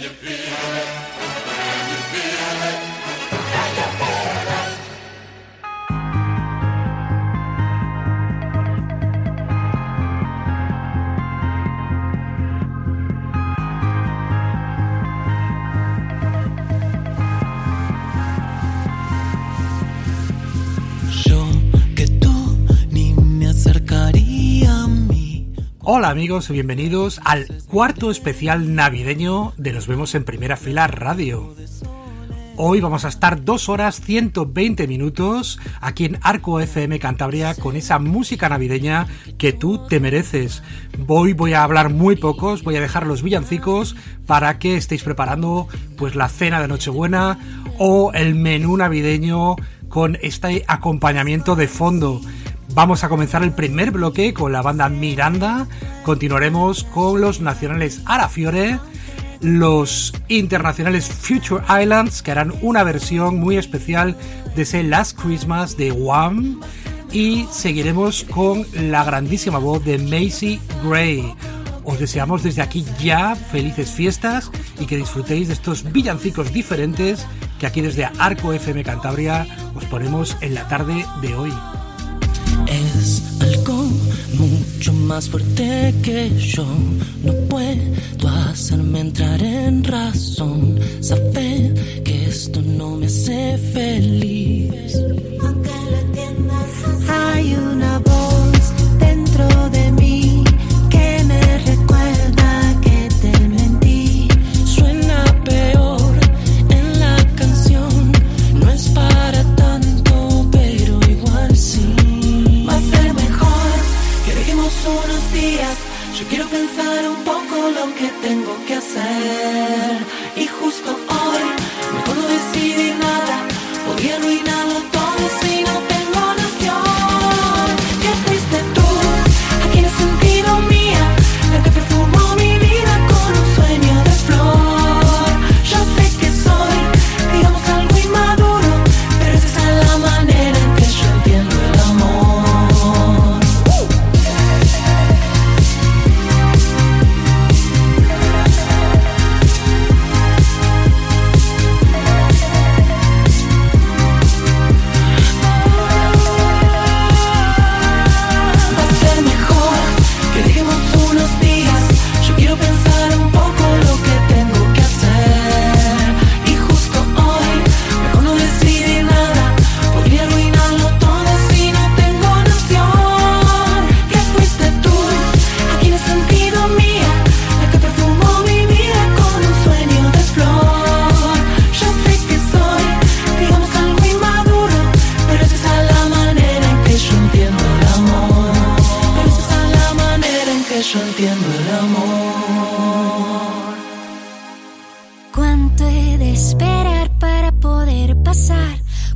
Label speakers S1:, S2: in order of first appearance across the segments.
S1: Yo
S2: Hola amigos bienvenidos al cuarto especial navideño de Nos vemos en primera fila radio. Hoy vamos a estar dos horas 120 minutos aquí en Arco FM Cantabria con esa música navideña que tú te mereces. Hoy voy a hablar muy pocos, voy a dejar los villancicos para que estéis preparando pues la cena de Nochebuena o el menú navideño con este acompañamiento de fondo. Vamos a comenzar el primer bloque con la banda Miranda, continuaremos con los nacionales Arafiore, los internacionales Future Islands, que harán una versión muy especial de ese Last Christmas de Wham, y seguiremos con la grandísima voz de Macy Gray. Os deseamos desde aquí ya felices fiestas y que disfrutéis de estos villancicos diferentes que aquí desde Arco FM Cantabria os ponemos en la tarde de hoy.
S1: Es algo mucho más fuerte que yo. No puedo hacerme entrar en razón. Saber que esto no me hace feliz.
S3: Aunque lo entiendas, hay una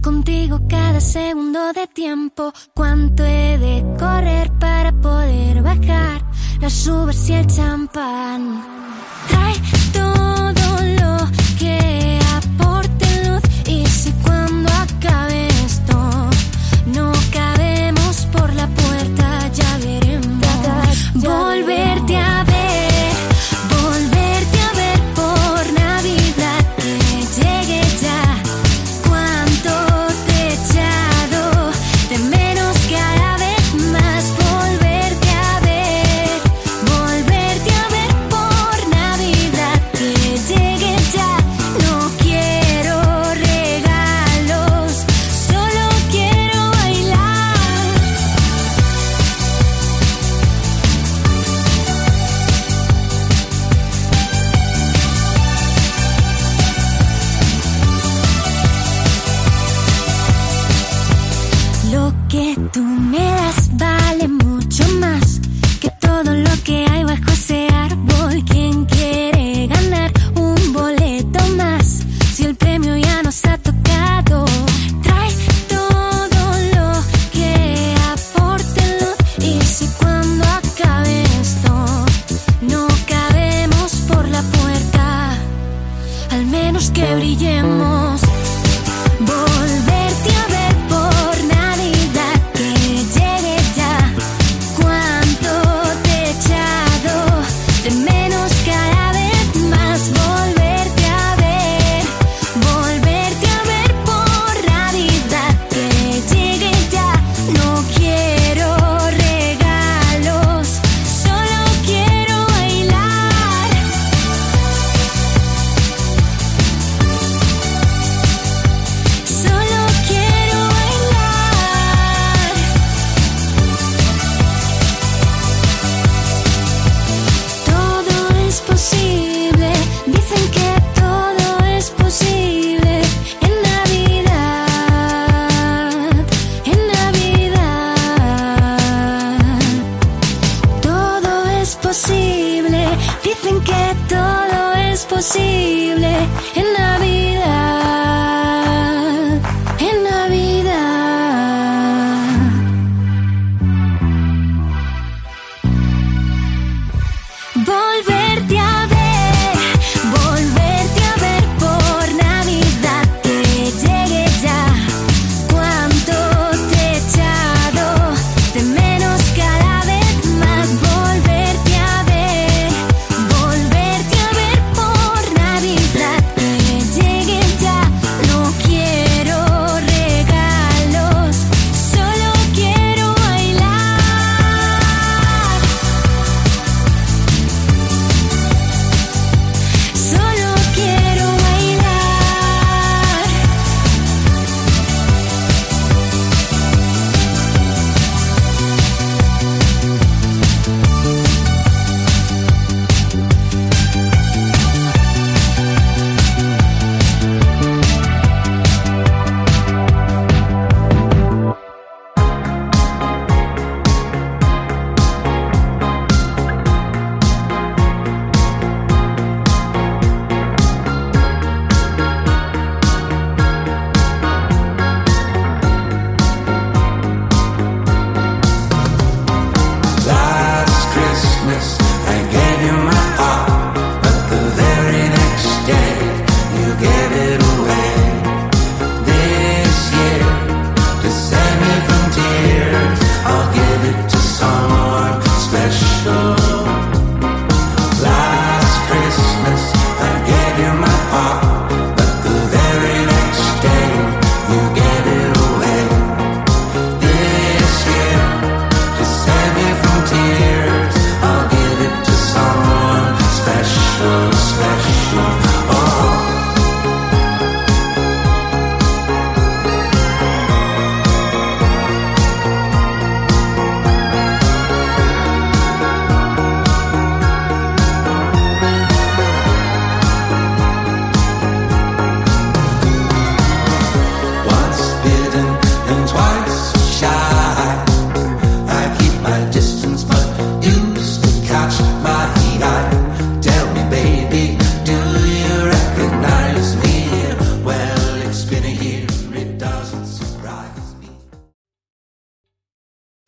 S4: contigo cada segundo de tiempo? ¿Cuánto he de correr para poder bajar las uvas y el champán? que tú me das vale mucho más.